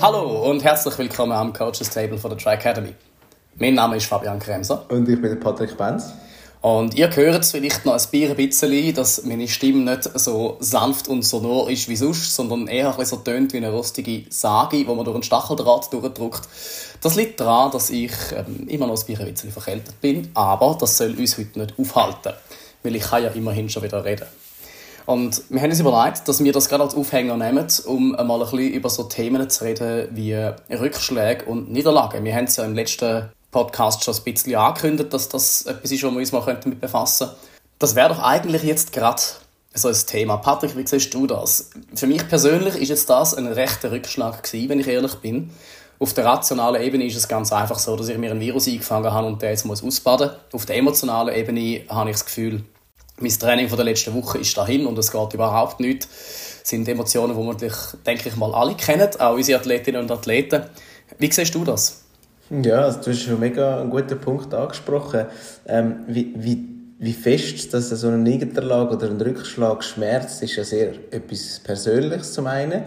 Hallo und herzlich willkommen am Coaches Table von der Tri Academy. Mein Name ist Fabian Kremser. Und ich bin Patrick Benz. Und ihr hört es vielleicht noch ein bisschen, dass meine Stimme nicht so sanft und sonor ist wie sonst, sondern eher ein so tönt wie eine rostige Sage, wo man durch einen Stacheldraht durchdrückt. Das liegt daran, dass ich ähm, immer noch ein bisschen verkältet bin, aber das soll uns heute nicht aufhalten, weil ich kann ja immerhin schon wieder reden. Und wir haben uns überlegt, dass wir das gerade als Aufhänger nehmen, um mal ein bisschen über so Themen zu reden wie Rückschläge und Niederlagen. Wir haben es ja im letzten Podcast schon ein bisschen angekündigt, dass das etwas ist, wo wir uns mal damit befassen könnten. Das wäre doch eigentlich jetzt gerade so ein Thema. Patrick, wie siehst du das? Für mich persönlich ist jetzt das ein rechter Rückschlag gewesen, wenn ich ehrlich bin. Auf der rationalen Ebene ist es ganz einfach so, dass ich mir ein Virus eingefangen habe und der jetzt muss ausbaden. Auf der emotionalen Ebene habe ich das Gefühl, mein Training von der letzten Woche ist dahin und es geht überhaupt nicht. Das sind Emotionen, die wir, denke ich mal, alle kennen, auch unsere Athletinnen und Athleten. Wie siehst du das? Ja, also du hast schon mega einen guten Punkt angesprochen. Ähm, wie, wie, wie fest dass so eine Niederlage oder ein Rückschlag schmerzt, ist ja sehr etwas Persönliches zum einen.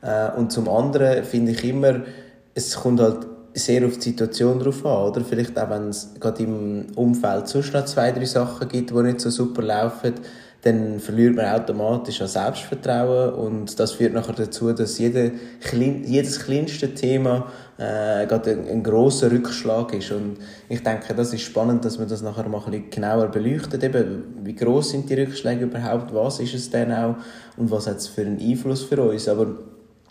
Äh, und zum anderen finde ich immer, es kommt halt sehr auf die Situation drauf an, oder? Vielleicht auch, wenn es gerade im Umfeld sonst noch zwei, drei Sachen gibt, die nicht so super laufen, dann verliert man automatisch an Selbstvertrauen und das führt nachher dazu, dass jede, jedes kleinste Thema äh, gerade ein, ein großer Rückschlag ist. Und ich denke, das ist spannend, dass man das nachher mal ein bisschen genauer beleuchtet, eben, wie groß sind die Rückschläge überhaupt, was ist es denn auch? Und was hat es für einen Einfluss für uns, aber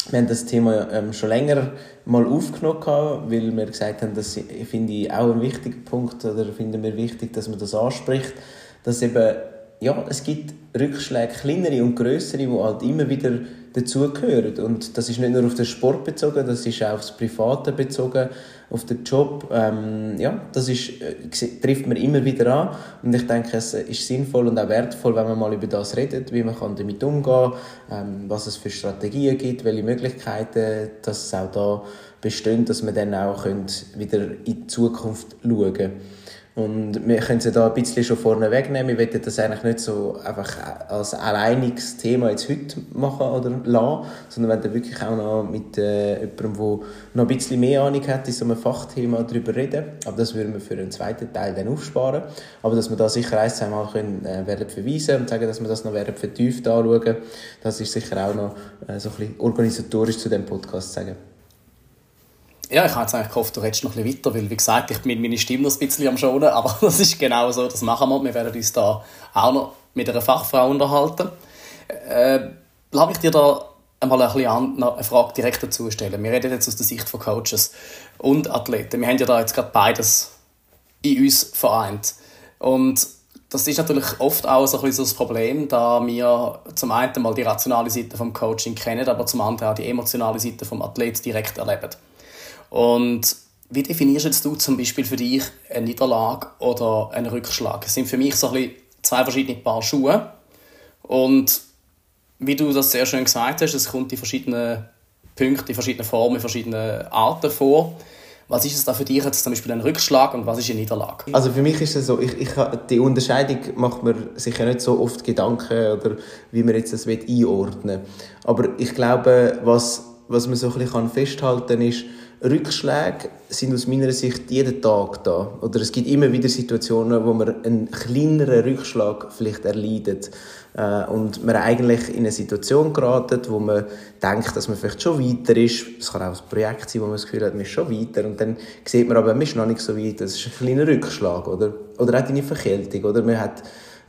wir haben das Thema ähm, schon länger mal aufgenommen, weil wir gesagt haben, das finde ich auch ein wichtiger Punkt oder finden wir wichtig, dass man das anspricht, dass eben ja, es gibt Rückschläge, kleinere und größere, die halt immer wieder dazugehören. Und das ist nicht nur auf den Sport bezogen, das ist auch aufs Private bezogen, auf den Job. Ähm, ja, das ist, äh, trifft man immer wieder an. Und ich denke, es ist sinnvoll und auch wertvoll, wenn man mal über das redet, wie man kann damit umgehen kann, ähm, was es für Strategien gibt, welche Möglichkeiten dass auch da bestehen, dass man dann auch wieder in die Zukunft schauen können. Und wir können sie da ein bisschen schon vorne wegnehmen. Wir wollen das eigentlich nicht so einfach als alleiniges Thema jetzt heute machen oder lassen, sondern wollen wirklich auch noch mit äh, jemandem, der noch ein bisschen mehr Ahnung hat, in so einem Fachthema darüber reden. Aber das würden wir für einen zweiten Teil dann aufsparen. Aber dass wir da sicher ein, zwei Mal können, äh, werden verweisen und sagen, dass wir das noch werden vertieft anschauen, das ist sicher auch noch äh, so ein bisschen organisatorisch zu dem Podcast sagen. Ja, ich habe jetzt eigentlich gehofft, du redest noch ein bisschen weiter, weil, wie gesagt, ich bin meine Stimme noch ein bisschen am Schonen, aber das ist genau so, das machen wir. Wir werden uns da auch noch mit einer Fachfrau unterhalten. Äh, lass ich dir da einmal ein bisschen eine Frage direkt dazu stellen. Wir reden jetzt aus der Sicht von Coaches und Athleten. Wir haben ja da jetzt gerade beides in uns vereint. Und das ist natürlich oft auch so ein bisschen das Problem, da wir zum einen mal die rationale Seite vom Coaching kennen, aber zum anderen auch die emotionale Seite vom Athlet direkt erleben. Und wie definierst du zum Beispiel für dich eine Niederlage oder einen Rückschlag? Das sind für mich so ein bisschen zwei verschiedene Paar Schuhe. Und wie du das sehr schön gesagt hast, es kommt in verschiedenen Punkten, in verschiedenen Formen, in verschiedenen Arten vor. Was ist es da für dich jetzt zum Beispiel ein Rückschlag und was ist eine Niederlage? Also für mich ist es so, ich, ich, die Unterscheidung macht man sich ja nicht so oft Gedanken oder wie man jetzt das einordnen will. Aber ich glaube, was, was man so ein bisschen festhalten kann, ist, Rückschläge sind aus meiner Sicht jeden Tag da. Oder es gibt immer wieder Situationen, wo man einen kleineren Rückschlag vielleicht erleidet. Äh, und man eigentlich in eine Situation geratet, wo man denkt, dass man vielleicht schon weiter ist. Es kann auch ein Projekt sein, wo man das Gefühl hat, man ist schon weiter. Und dann sieht man aber, man ist noch nicht so weit. Das ist ein kleiner Rückschlag, oder? Oder auch eine Verkältung, oder? Man hat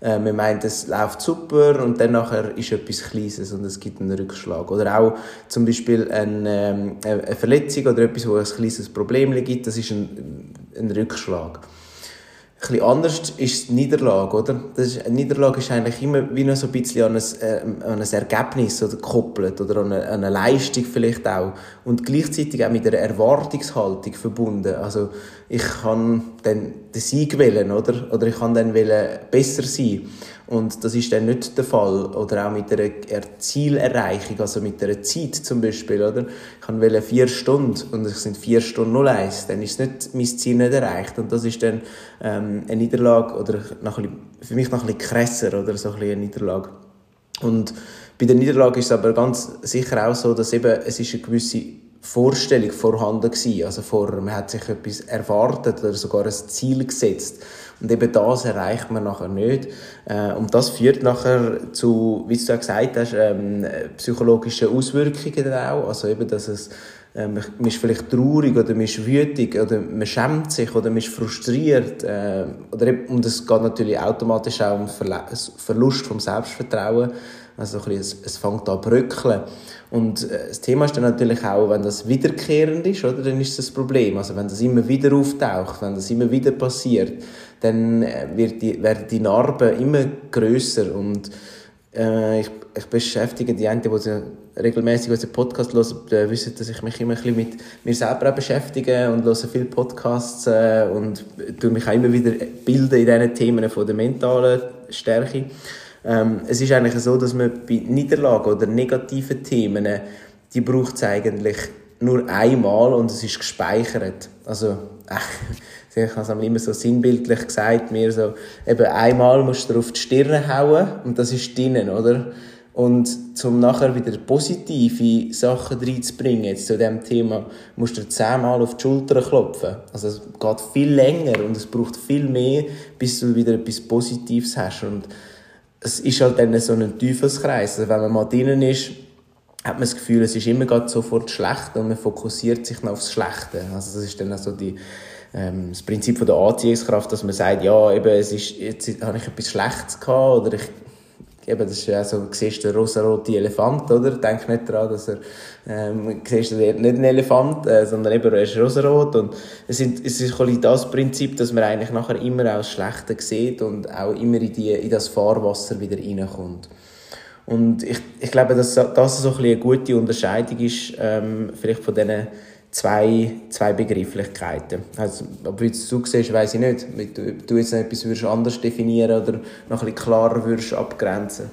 äh, man meint, es läuft super und dann nachher ist etwas Kleines und es gibt einen Rückschlag. Oder auch zum Beispiel eine, ähm, eine Verletzung oder etwas, wo es ein kleines Problem gibt, das ist ein, ein Rückschlag. Ein bisschen anders ist die Niederlage, oder? Das ist, eine Niederlage ist eigentlich immer wie noch so ein bisschen an ein, äh, an ein Ergebnis oder gekoppelt oder an eine, an eine Leistung vielleicht auch. Und gleichzeitig auch mit einer Erwartungshaltung verbunden. Also ich kann dann den Sieg wählen, oder? Oder ich kann dann wählen, besser sein. Und das ist dann nicht der Fall. Oder auch mit einer Zielerreichung, also mit einer Zeit zum Beispiel, oder? Ich kann wählen vier Stunden und es sind vier Stunden 01. Dann ist nicht, mein Ziel nicht erreicht. Und das ist dann, ähm, eine Niederlage, oder noch ein bisschen, für mich noch ein bisschen krasser, oder? So ein eine Niederlage. Und bei der Niederlage ist es aber ganz sicher auch so, dass eben, es ist eine gewisse Vorstellung vorhanden gewesen. Also vorher, man hat sich etwas erwartet oder sogar ein Ziel gesetzt. Und eben das erreicht man nachher nicht. Äh, und das führt nachher zu, wie du auch gesagt hast, ähm, psychologischen Auswirkungen auch. Also eben, dass es äh, man ist vielleicht traurig oder man ist wütig oder man schämt sich oder man ist frustriert. Äh, oder und es geht natürlich automatisch auch um Verlust vom Selbstvertrauen. Also ein bisschen, es, fängt an bröckeln. Und äh, das Thema ist dann natürlich auch, wenn das wiederkehrend ist, oder, dann ist das ein Problem. Also wenn das immer wieder auftaucht, wenn das immer wieder passiert, dann äh, wird die, werden die Narben immer größer und äh, ich, ich beschäftige die einen, die regelmäßig unseren Podcast hören, wissen, dass ich mich immer ein mit mir selber beschäftige und höre viele Podcasts äh, und tue mich auch immer wieder bilden in diesen Themen von der mentalen Stärke. Ähm, es ist eigentlich so, dass man bei Niederlagen oder negativen Themen, die braucht es eigentlich nur einmal und es ist gespeichert. Also, äh, ich habe es immer so sinnbildlich gesagt, mir so, eben einmal musst du auf die Stirn hauen und das ist drinnen, oder? Und zum nachher wieder positive Sachen reinzubringen, jetzt zu diesem Thema, musst du zehnmal auf die Schulter klopfen. Also es geht viel länger und es braucht viel mehr, bis du wieder etwas Positives hast. Und es ist halt dann so ein Teufelskreis. Also wenn man mal drinnen ist, hat man das Gefühl, es ist immer gerade sofort schlecht und man fokussiert sich noch aufs Schlechte. Also das ist dann also die, ähm, das Prinzip von der Anziehungskraft, dass man sagt, ja, eben, es ist, jetzt habe ich etwas Schlechtes gehabt oder ich eben, das ist ja so, siehst den rosa-roten Elefant, oder? Denk nicht daran, dass er, ähm, siehst du nicht einen Elefant, äh, sondern eben, er ist rosarot und es, sind, es ist ein das Prinzip, dass man eigentlich nachher immer auch das Schlechte sieht und auch immer in, die, in das Fahrwasser wieder reinkommt. Und ich, ich glaube, dass das so ein eine gute Unterscheidung ist, ähm, vielleicht von diesen zwei, zwei Begrifflichkeiten. Also, ob du es so siehst, weiss ich nicht. Ob du jetzt etwas würdest anders definieren oder noch ein bisschen klarer würdest abgrenzen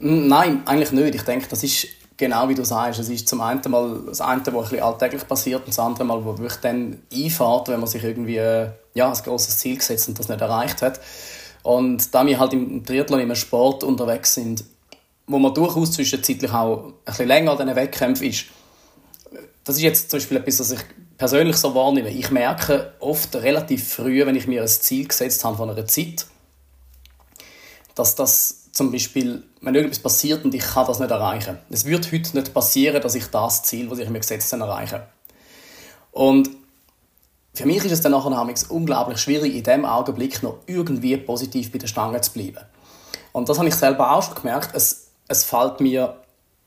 Nein, eigentlich nicht. Ich denke, das ist genau wie du sagst. Es ist zum einen mal das eine, was ein alltäglich passiert, und das andere Mal, wo wirklich dann einfährt, wenn man sich irgendwie ja, ein grosses Ziel gesetzt und das nicht erreicht hat. Und da wir halt im Triathlon im Sport unterwegs sind, wo man durchaus zwischenzeitlich auch ein bisschen länger an diesen Wettkämpfen ist, das ist jetzt zum Beispiel etwas, was ich persönlich so wahrnehme. Ich merke oft relativ früh, wenn ich mir ein Ziel gesetzt habe von einer Zeit, dass das zum Beispiel, wenn irgendwas passiert und ich kann das nicht erreichen. Es wird heute nicht passieren, dass ich das Ziel, das ich mir gesetzt habe, erreiche. Und für mich ist es dann nachher unglaublich schwierig, in dem Augenblick noch irgendwie positiv bei der Stange zu bleiben. Und das habe ich selber auch schon gemerkt. Es, es fällt mir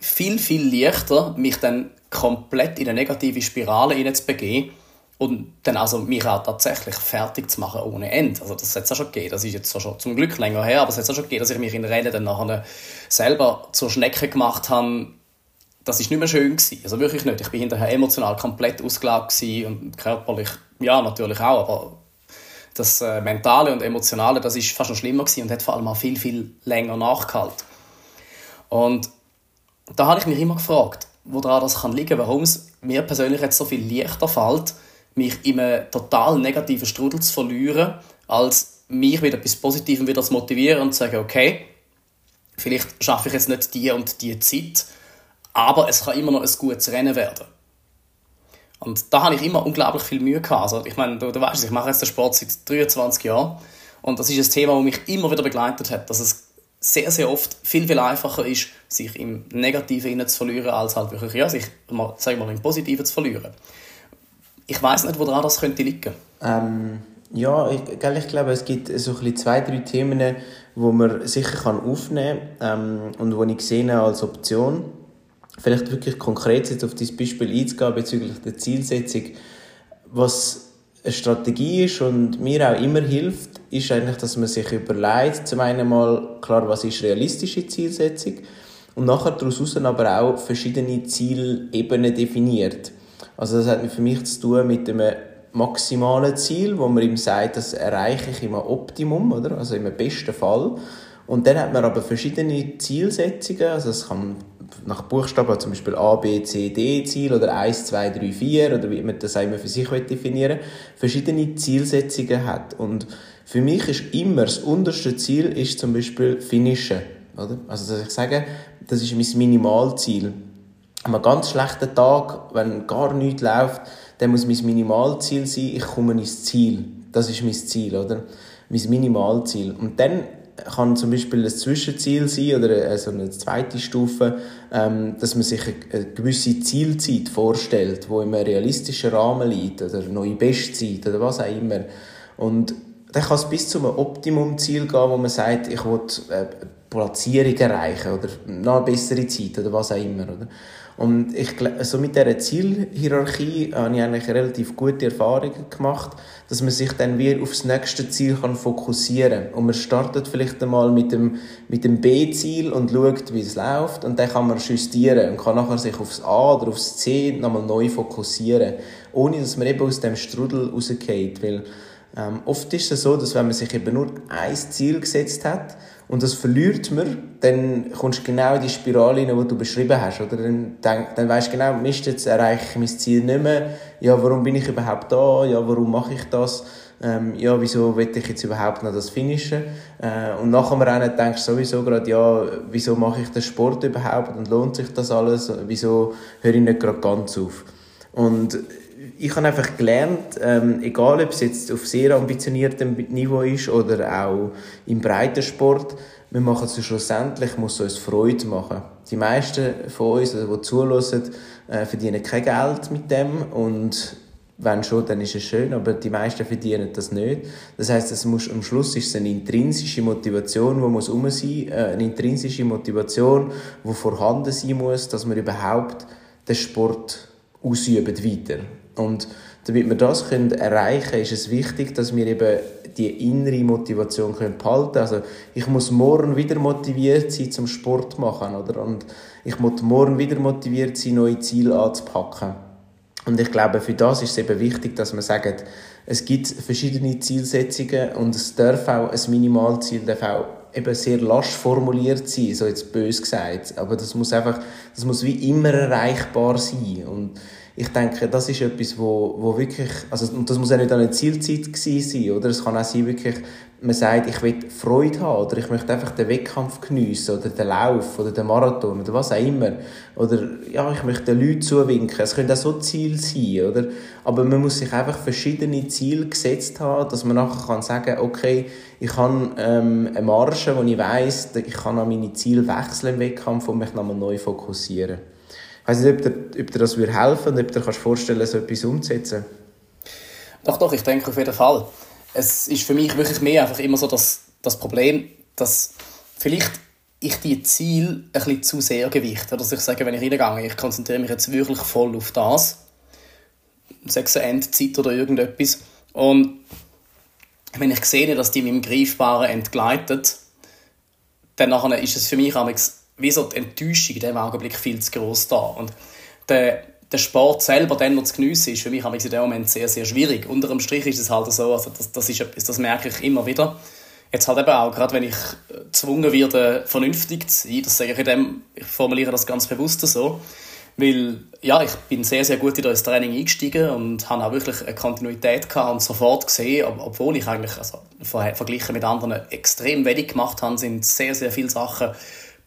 viel, viel leichter, mich dann komplett in eine negative Spirale hineinzubegeben und dann also mich auch tatsächlich fertig zu machen ohne Ende. Also das hat es ja schon gegeben. Das ist jetzt schon zum Glück länger her, aber es hat ja schon gegeben, dass ich mich in Rennen dann nachher selber zur Schnecke gemacht habe. Das ist nicht mehr schön gewesen. Also wirklich nicht. Ich bin hinterher emotional komplett ausgelaugt und körperlich, ja, natürlich auch, aber das äh, Mentale und Emotionale, das ist fast noch schlimmer gewesen und hat vor allem auch viel, viel länger nachgehalten. Und da habe ich mich immer gefragt, woran das kann liegen, warum es mir persönlich jetzt so viel leichter fällt, mich in einem total negativen Strudel zu verlieren, als mich wieder etwas Positivem wieder zu motivieren und zu sagen, okay, vielleicht schaffe ich jetzt nicht die und die Zeit, aber es kann immer noch ein gutes Rennen werden. Und da habe ich immer unglaublich viel Mühe gehabt. Also, ich meine, du, du weißt, ich mache jetzt den Sport seit 23 Jahren und das ist ein Thema, das mich immer wieder begleitet hat, dass es sehr, sehr oft viel, viel einfacher ist, sich im Negativen zu verlieren, als halt wirklich, ja, sich, mal, wir mal, im Positiven zu verlieren. Ich weiß nicht, woran das könnte liegen. Ähm, ja, ich, ich glaube, es gibt so ein zwei, drei Themen, wo man sicher kann aufnehmen kann ähm, und die ich sehe als Option. Vielleicht wirklich konkret jetzt auf dieses Beispiel einzugehen bezüglich der Zielsetzung. Was eine Strategie ist und mir auch immer hilft, ist eigentlich, dass man sich überlegt, zum einen mal, klar, was ist realistische Zielsetzung und nachher daraus aber auch verschiedene Zielebenen definiert. Also das hat für mich zu tun mit einem maximalen Ziel, wo man ihm sagt, das erreiche ich im Optimum, oder? Also im besten Fall. Und dann hat man aber verschiedene Zielsetzungen, also es kann nach Buchstaben zum Beispiel A, B, C, D Ziel oder 1, 2, 3, 4 oder wie man das immer für sich definieren will, verschiedene Zielsetzungen hat. Und für mich ist immer das unterste Ziel ist zum Beispiel Finishen. Oder? Also dass ich sage, das ist mein Minimalziel. An einem ganz schlechten Tag, wenn gar nichts läuft, dann muss mein Minimalziel sein, ich komme ins Ziel. Das ist mein Ziel, oder? Mein Minimalziel. Und dann kann zum Beispiel ein Zwischenziel sein oder so eine zweite Stufe, ähm, dass man sich eine gewisse Zielzeit vorstellt, wo in einem realistischen Rahmen liegt oder eine neue Bestzeit oder was auch immer. Und dann kann es bis zu einem Optimumziel gehen, wo man sagt, ich will eine Platzierung erreichen oder noch eine bessere Zeit oder was auch immer. Oder? Und ich, also mit dieser Zielhierarchie habe ich eigentlich relativ gute Erfahrungen gemacht, dass man sich dann wieder aufs nächste Ziel kann fokussieren kann. Und man startet vielleicht einmal mit dem, mit dem B-Ziel und schaut, wie es läuft. Und dann kann man justieren und kann nachher sich aufs A oder aufs C nochmal neu fokussieren. Ohne, dass man eben aus dem Strudel rausgeht. Weil ähm, oft ist es so, dass wenn man sich eben nur ein Ziel gesetzt hat, und das verliert man, dann kommst du genau in die Spirale rein, die du beschrieben hast. Oder dann, dann, dann weißt du genau, Mist, jetzt erreiche ich mein Ziel nicht mehr. Ja, warum bin ich überhaupt da? Ja, warum mache ich das? Ähm, ja, wieso will ich jetzt überhaupt noch das finishen? Äh, und nachher am Rennen denkst du sowieso gerade, ja, wieso mache ich den Sport überhaupt und lohnt sich das alles? Wieso höre ich nicht gerade ganz auf? Und ich habe einfach gelernt, ähm, egal ob es jetzt auf sehr ambitioniertem Niveau ist oder auch im Breitensport, wir machen es schlussendlich, muss es uns Freude machen. Die meisten von uns, also die zuhören, äh, verdienen kein Geld mit dem und wenn schon, dann ist es schön, aber die meisten verdienen das nicht. Das heißt, es muss, am Schluss ist es eine intrinsische Motivation, die muss um sein, äh, eine intrinsische Motivation, die vorhanden sein muss, dass man überhaupt den Sport ausüben weiter. Und damit wir das können erreichen können, ist es wichtig, dass wir eben die innere Motivation behalten können. Also ich muss morgen wieder motiviert sein zum Sport machen, oder? Und ich muss morgen wieder motiviert sein, neue Ziele anzupacken. Und ich glaube, für das ist es eben wichtig, dass man sagt, es gibt verschiedene Zielsetzungen und es darf auch ein Minimalziel darf auch eben sehr lasch formuliert sein, so jetzt bös gesagt. Aber das muss einfach, das muss wie immer erreichbar sein. Und ich denke, das ist etwas, wo, wo wirklich, also, und das muss ja nicht eine Zielzeit sein, oder? Es kann auch sein, wirklich, man sagt, ich will Freude haben, oder ich möchte einfach den Wettkampf geniessen, oder den Lauf, oder den Marathon, oder was auch immer. Oder, ja, ich möchte den Leuten zuwinken. Es können auch so Ziele sein, oder? Aber man muss sich einfach verschiedene Ziele gesetzt haben, dass man nachher kann sagen, okay, ich habe ähm, eine Marge, wo ich weiss, ich kann an meine Ziele wechseln im Wettkampf und mich nochmal neu fokussieren. Ich weiß nicht, ob dir, ob dir das würde helfen und ob du dir vorstellen kannst, so etwas umzusetzen. Doch, doch, ich denke auf jeden Fall. Es ist für mich wirklich mehr einfach immer so das, das Problem, dass vielleicht ich die Ziel ein bisschen zu sehr gewichte. Dass ich sage, wenn ich reingehe, ich konzentriere mich jetzt wirklich voll auf das, sechs Endzeit oder irgendetwas. Und wenn ich sehe, dass die mit dem Greifbaren entgleitet, dann ist es für mich wie so die Enttäuschung in diesem Augenblick viel zu groß da. Und der, der Sport selber dann noch zu geniessen, ist für mich in dem Moment sehr, sehr schwierig. Unter dem Strich ist es halt so, also das, das, ist das merke ich immer wieder. Jetzt halt eben auch, gerade wenn ich gezwungen werde, vernünftig zu sein, das sage ich in dem, ich formuliere das ganz bewusst so, weil, ja, ich bin sehr, sehr gut in das Training eingestiegen und habe auch wirklich eine Kontinuität gehabt und sofort gesehen, obwohl ich eigentlich, also verglichen mit anderen, extrem wenig gemacht habe, sind sehr, sehr viele Sachen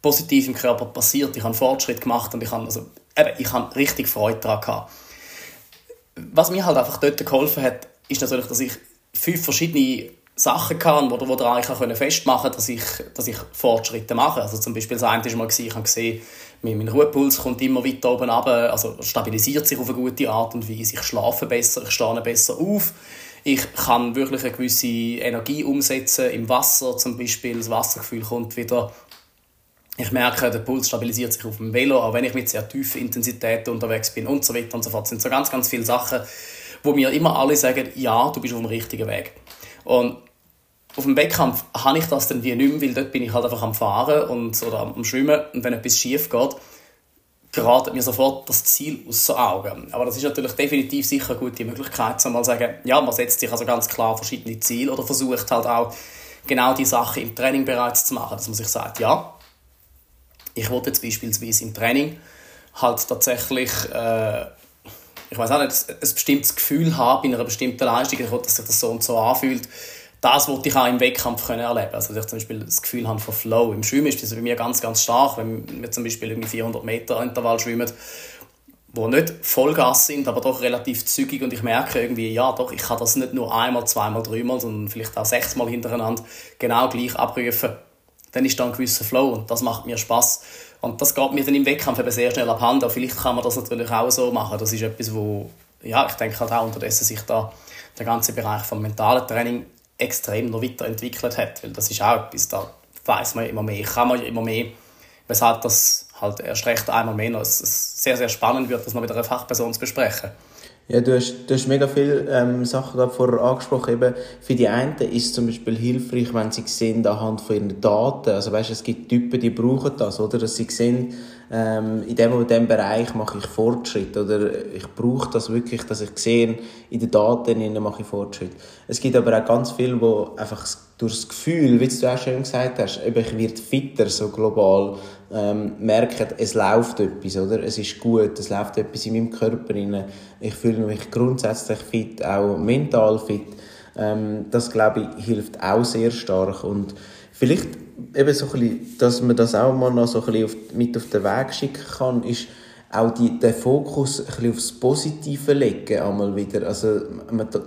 positiv im Körper passiert. Ich habe Fortschritt gemacht und ich habe, also, eben, ich habe richtig Freude daran gehabt. Was mir halt einfach dort geholfen hat, ist natürlich, dass ich fünf verschiedene Sachen kann, wo, wo daran ich festmachen konnte, dass ich, dass ich Fortschritte mache. Also zum Beispiel das eine mal, ich habe gesehen, mein Ruhepuls kommt immer weiter oben runter, also stabilisiert sich auf eine gute Art und Weise. Ich schlafe besser, ich stehe besser auf. Ich kann wirklich eine gewisse Energie umsetzen im Wasser zum Beispiel. Das Wassergefühl kommt wieder ich merke, der Puls stabilisiert sich auf dem Velo, auch wenn ich mit sehr tiefen Intensitäten unterwegs bin und so weiter und so fort. Das sind so ganz, ganz viele Sachen, wo mir immer alle sagen, ja, du bist auf dem richtigen Weg. Und auf dem Wettkampf habe ich das dann wie nicht mehr, weil dort bin ich halt einfach am Fahren und, oder am Schwimmen und wenn etwas schief geht, gerade mir sofort das Ziel aus den Augen. Aber das ist natürlich definitiv sicher eine gute Möglichkeit, zu sagen, ja, man setzt sich also ganz klar verschiedene Ziele oder versucht halt auch genau die Sachen im Training bereits zu machen, dass man sich sagt, ja, ich wollte jetzt beispielsweise im Training halt tatsächlich, äh, ich weiß auch nicht, ein bestimmtes Gefühl haben in einer bestimmten Leistung, ich wollte, dass sich das so und so anfühlt, das wollte ich auch im Wettkampf können erleben. Also, dass ich zum Beispiel das Gefühl habe von Flow. Im Schwimmen ist das bei mir ganz, ganz stark, wenn wir zum Beispiel irgendwie 400 Meter Intervall schwimmen, wo nicht Vollgas sind, aber doch relativ zügig und ich merke irgendwie, ja doch, ich kann das nicht nur einmal, zweimal, dreimal, sondern vielleicht auch sechsmal hintereinander genau gleich abrufen. Dann ist da ein gewisser Flow und das macht mir Spaß. Und das geht mir dann im Wettkampf eben sehr schnell abhanden. Vielleicht kann man das natürlich auch so machen. Das ist etwas, wo, ja, ich denke halt auch unterdessen sich da der ganze Bereich vom mentalen Training extrem noch weiterentwickelt hat. Weil das ist auch etwas, da weiß man immer mehr, kann man immer mehr, weshalb das halt erst recht einmal mehr noch sehr, sehr spannend wird, das noch mit einer Fachperson zu besprechen. Ja, du hast, du hast mega viele ähm, Sachen gerade vorher angesprochen. Eben, für die einen ist es zum Beispiel hilfreich, wenn sie sehen anhand von ihren Daten. Also weißt, es gibt Typen, die brauchen das, oder? Dass sie sehen, ähm, in dem und dem Bereich mache ich Fortschritt oder ich brauche das wirklich, dass ich sehe, in den Daten mache ich Fortschritt. Es gibt aber auch ganz viele, die einfach durch das Gefühl, wie du auch schon gesagt hast, eben ich werde fitter, so global, ähm, merken, es läuft etwas, oder? Es ist gut, es läuft etwas in meinem Körper rein. Ich fühle mich grundsätzlich fit, auch mental fit. Ähm, das, glaube ich, hilft auch sehr stark und vielleicht eben so ein bisschen, dass man das auch mal noch so ein bisschen auf, mit auf den Weg schicken kann, ist auch die, den Fokus ein bisschen aufs Positive legen, einmal wieder. Also,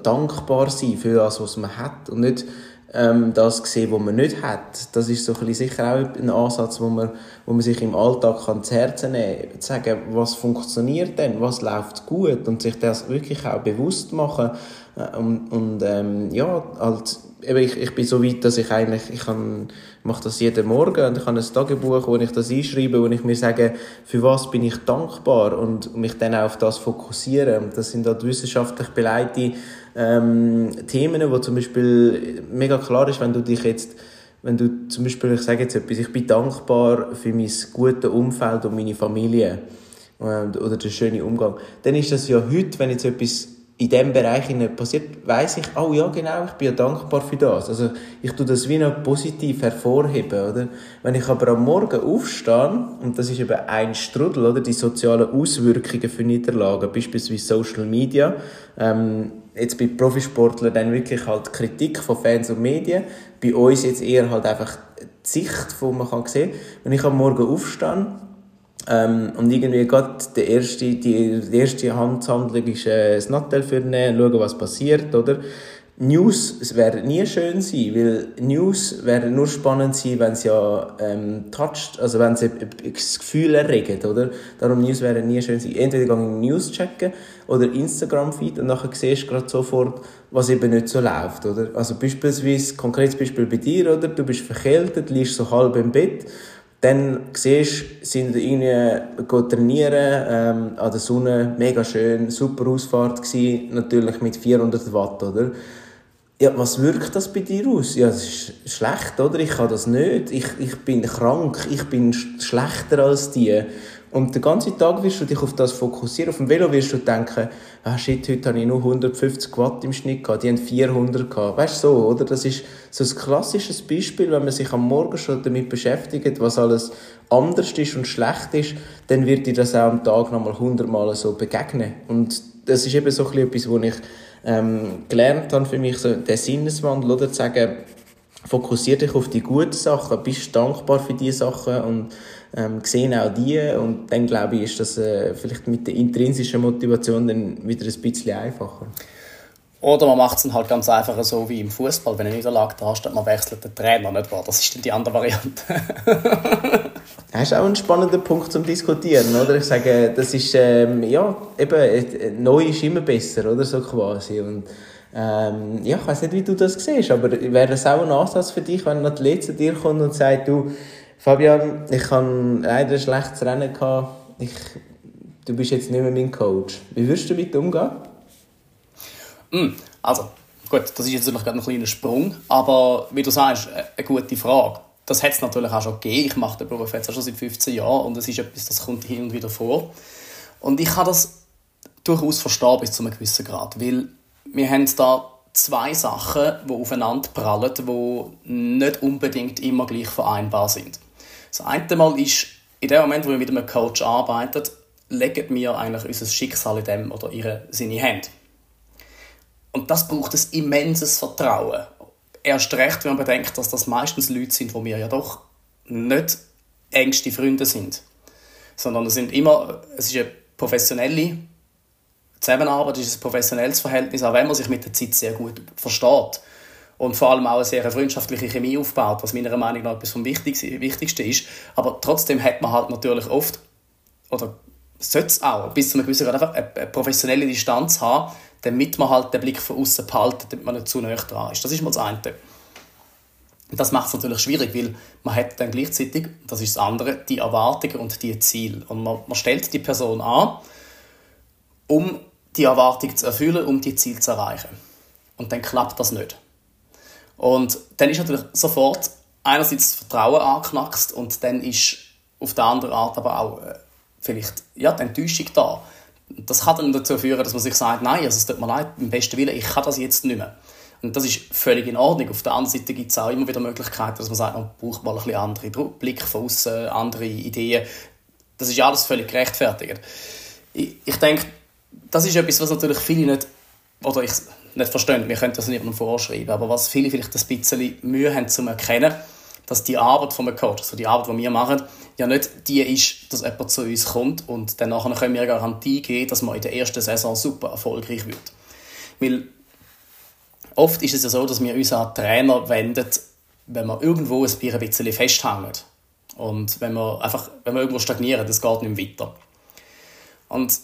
dankbar sein für das, was man hat und nicht ähm, das sehen, was man nicht hat. Das ist so ein bisschen sicher auch ein Ansatz, wo man, wo man sich im Alltag kann zu Herzen nehmen kann. Sagen, was funktioniert denn, was läuft gut und sich das wirklich auch bewusst machen. Äh, und, und ähm, ja, halt eben, ich, ich bin so weit, dass ich eigentlich, ich kann, mache das jeden Morgen und ich habe ein Tagebuch, wo ich das einschreibe, wo ich mir sage, für was bin ich dankbar und mich dann auch auf das fokussiere. Und das sind halt wissenschaftlich beleitete ähm, Themen, wo zum Beispiel mega klar ist, wenn du dich jetzt wenn du zum Beispiel, ich sage jetzt etwas, ich bin dankbar für mein gutes Umfeld und meine Familie ähm, oder den schönen Umgang, dann ist das ja heute, wenn jetzt etwas in dem Bereich passiert, weiß ich, oh ja, genau, ich bin ja dankbar für das. Also, ich tue das wie noch positiv hervorheben, oder? Wenn ich aber am Morgen aufstehe, und das ist eben ein Strudel, oder? Die sozialen Auswirkungen für Niederlagen, beispielsweise Social Media, ähm, jetzt bei Profisportlern dann wirklich halt Kritik von Fans und Medien, bei uns jetzt eher halt einfach die Sicht, die man kann sehen. Wenn ich am Morgen aufstehe, ähm, und irgendwie gerade die erste, die, die erste Handhandlung ist äh, das Nattel für nehmen, schauen, was passiert, oder? News werden nie schön sein, weil News werden nur spannend sein, wenn sie ja ähm, touched, also wenn sie das Gefühl erregen, oder? Darum News werden nie schön sein. Entweder gehe ich News checken oder Instagram-Feed und nachher siehst du gerade sofort, was eben nicht so läuft, oder? Also beispielsweise, konkretes Beispiel bei dir, oder? Du bist verkältet, liegst so halb im Bett dann siehst du, sind irgendwie trainieren ähm, an der Sonne, mega schön, super Ausfahrt gewesen, natürlich mit 400 Watt, oder? Ja, was wirkt das bei dir aus? Ja, das ist schlecht, oder? Ich kann das nicht. Ich, ich bin krank, ich bin schlechter als die. Und den ganzen Tag wirst du dich auf das fokussieren. Auf dem Velo wirst du denken, ah shit, heute habe ich nur 150 Watt im Schnitt gehabt, die haben 400 gehabt. Weißt du so, oder? Das ist so ein klassisches Beispiel, wenn man sich am Morgen schon damit beschäftigt, was alles anders ist und schlecht ist, dann wird dir das auch am Tag nochmal 100 Mal so begegnen. Und das ist eben so etwas, was ich ähm, gelernt habe für mich, so der Sinneswandel, oder? Zu sagen, fokussiere dich auf die guten Sachen, bist dankbar für die Sachen und ähm, sehen auch die und dann glaube ich, ist das äh, vielleicht mit der intrinsischen Motivation dann wieder ein bisschen einfacher. Oder man macht es dann halt ganz einfach so wie im Fußball, wenn eine Niederlage da steht, man wechselt den Trainer, nicht wahr? Das ist dann die andere Variante. das ist auch ein spannender Punkt zum Diskutieren, oder? Ich sage, das ist, ähm, ja, eben, äh, neu ist immer besser, oder? So quasi. Und, ähm, ja, ich weiß nicht, wie du das siehst, aber wäre das auch ein Ansatz für dich, wenn ein Athlet zu dir kommt und sagt, du, Fabian, ich hatte leider ein schlechtes Rennen. Gehabt. Ich, du bist jetzt nicht mehr mein Coach. Wie würdest du damit umgehen? Mm, also, gut, das ist jetzt natürlich gerade ein kleiner Sprung, aber wie du sagst, eine gute Frage. das hat es natürlich auch schon gegeben. Ich mache den Beruf jetzt schon seit 15 Jahren und es ist etwas, das kommt hin und wieder vor. Und ich kann das durchaus verstehen bis zu einem gewissen Grad, weil wir haben da zwei Sachen, die aufeinander prallen, die nicht unbedingt immer gleich vereinbar sind. Das eine Mal ist, in dem Moment, wo wir mit einem Coach arbeiten, legen wir eigentlich unser Schicksal in dem oder ihre, seine Hände. Und das braucht ein immenses Vertrauen. Erst recht, wenn man bedenkt, dass das meistens Leute sind, wo wir ja doch nicht engste Freunde sind. Sondern es sind immer, es ist eine professionelle Zusammenarbeit, ist ein professionelles Verhältnis, auch wenn man sich mit der Zeit sehr gut versteht. Und vor allem auch eine sehr freundschaftliche Chemie aufbaut, was meiner Meinung nach etwas vom Wichtigsten ist. Aber trotzdem hat man halt natürlich oft, oder sollte es auch bis zu einem gewissen Grad einfach eine professionelle Distanz haben, damit man halt den Blick von außen behalten, damit man nicht zu nah dran ist. Das ist mal das eine. Das macht es natürlich schwierig, weil man hat dann gleichzeitig, das ist das andere, die Erwartungen und die Ziele. Und man, man stellt die Person an, um die Erwartung zu erfüllen, um die Ziele zu erreichen. Und dann klappt das nicht. Und dann ist natürlich sofort einerseits das Vertrauen angeknackst und dann ist auf der anderen Art aber auch äh, vielleicht ja, die Enttäuschung da. Das kann dann dazu führen, dass man sich sagt, nein, also es tut mir leid, im besten Willen, ich kann das jetzt nicht mehr. Und das ist völlig in Ordnung. Auf der anderen Seite gibt es auch immer wieder Möglichkeiten, dass man sagt, man braucht mal ein bisschen andere Blick von außen, andere Ideen. Das ist alles völlig gerechtfertigt. Ich, ich denke, das ist etwas, was natürlich viele nicht, oder ich nicht verstehen. Wir können das niemandem vorschreiben. Aber was viele vielleicht ein bisschen Mühe haben, zu erkennen, dass die Arbeit von einem Coach, also die Arbeit, die wir machen, ja nicht die ist, dass jemand zu uns kommt und dann können wir Garantie geben, dass man in der ersten Saison super erfolgreich wird. Weil oft ist es ja so, dass wir uns an Trainer wenden, wenn wir irgendwo ein bisschen festhängen. Und wenn wir einfach, wenn wir irgendwo stagnieren, das geht nicht weiter. Und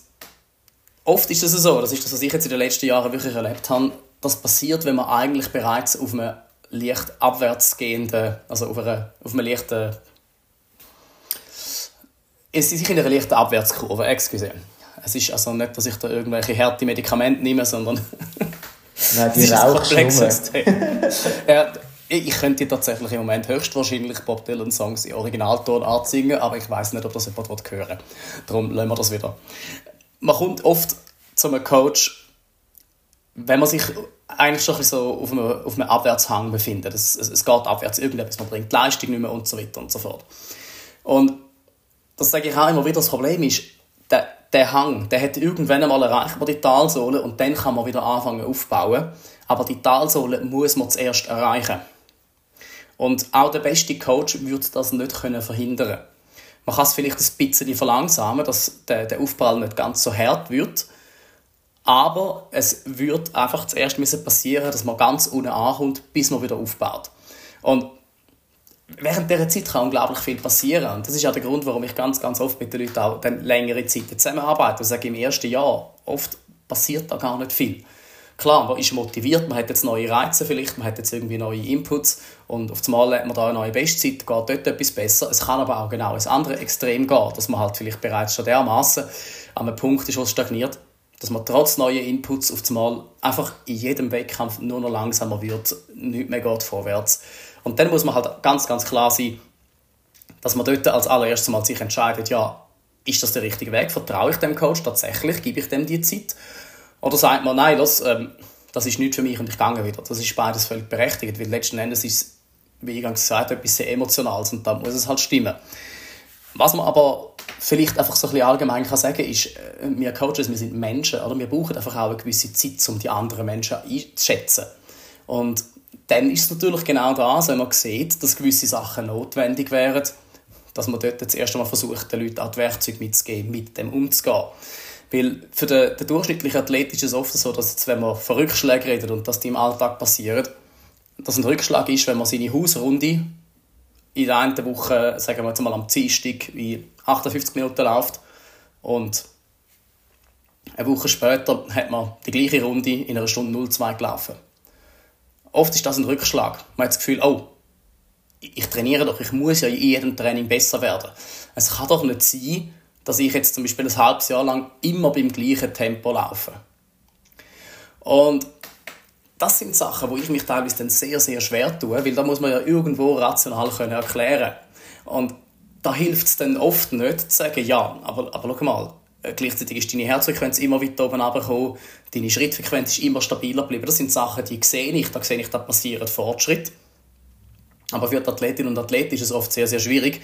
oft ist es so, das ist das, was ich jetzt in den letzten Jahren wirklich erlebt habe, das passiert, wenn man eigentlich bereits auf einem leicht abwärts gehenden, also auf, einer, auf einem leichten es ist in einer leichten Abwärtskurve, excuse. Es ist also nicht, dass ich da irgendwelche harte Medikamente nehme, sondern Nein, die rauchst ja, Ich könnte tatsächlich im Moment höchstwahrscheinlich Bob Dylan Songs in Originaltonart singen, aber ich weiß nicht, ob das jemand hören will. Darum lassen wir das wieder. Man kommt oft zu einem Coach, wenn man sich eigentlich schon so auf einem, auf einem Abwärtshang befindet. Es, es, es geht abwärts, irgendetwas, man bringt Leistung nicht mehr und so weiter und so fort. Und das sage ich auch immer wieder, das Problem ist, der, der Hang, der hat irgendwann einmal erreicht man die Talsohle und dann kann man wieder anfangen aufbauen. Aber die Talsohle muss man zuerst erreichen. Und auch der beste Coach würde das nicht können verhindern Man kann es vielleicht ein bisschen verlangsamen, dass der, der Aufprall nicht ganz so hart wird. Aber es wird einfach zuerst passieren, dass man ganz unten ankommt, bis man wieder aufbaut. Und während dieser Zeit kann unglaublich viel passieren. Und das ist auch der Grund, warum ich ganz, ganz oft mit den Leuten auch dann längere Zeit zusammenarbeite. Ich sage, im ersten Jahr, oft passiert da gar nicht viel. Klar, man ist motiviert, man hat jetzt neue Reize vielleicht, man hat jetzt irgendwie neue Inputs und auf einmal hat man da eine neue Bestzeit, geht dort etwas besser. Es kann aber auch genau ins andere Extrem gehen, dass man halt vielleicht bereits schon dermaßen an einem Punkt ist, wo es stagniert, dass man trotz neuer Inputs auf einmal einfach in jedem Wettkampf nur noch langsamer wird, nicht mehr geht vorwärts und dann muss man halt ganz, ganz klar sein, dass man dort als allererstes mal sich entscheidet, ja, ist das der richtige Weg? Vertraue ich dem Coach tatsächlich? Gebe ich dem die Zeit? Oder sagt man, nein, das, ähm, das ist nicht für mich und ich gehe wieder. Das ist beides völlig berechtigt, weil letzten Endes ist es, wie ich gesagt habe, etwas sehr Emotionales und da muss es halt stimmen. Was man aber vielleicht einfach so ein bisschen allgemein kann sagen ist, äh, wir Coaches, wir sind Menschen, oder? wir brauchen einfach auch eine gewisse Zeit, um die anderen Menschen einzuschätzen. Und dann ist es natürlich genau das, wenn man sieht, dass gewisse Sachen notwendig wären, dass man dort das erste Mal versucht, den Leuten auch die Werkzeuge mitzugeben, mit dem umzugehen. Weil für den, den durchschnittlichen Athlet ist es oft so, dass jetzt, wenn man von Rückschlägen redet und dass die im Alltag passieren, dass ein Rückschlag ist, wenn man seine Hausrunde in der einen Woche, sagen wir jetzt mal am Dienstag, wie 58 Minuten läuft und eine Woche später hat man die gleiche Runde in einer Stunde 02 gelaufen oft ist das ein Rückschlag. Man hat das Gefühl, oh, ich trainiere doch, ich muss ja in jedem Training besser werden. Es kann doch nicht sein, dass ich jetzt zum Beispiel ein halbes Jahr lang immer beim gleichen Tempo laufe. Und das sind Sachen, wo ich mich teilweise dann sehr, sehr schwer tue, weil da muss man ja irgendwo rational können erklären Und da hilft es dann oft nicht zu sagen, ja, aber, aber schau mal, äh, gleichzeitig ist deine Herzfrequenz immer weiter oben runtergekommen, deine Schrittfrequenz ist immer stabiler geblieben. Das sind Sachen, die sehe ich, da sehe ich, da passieren Fortschritt. Aber für die Athletinnen und Athleten ist es oft sehr, sehr schwierig,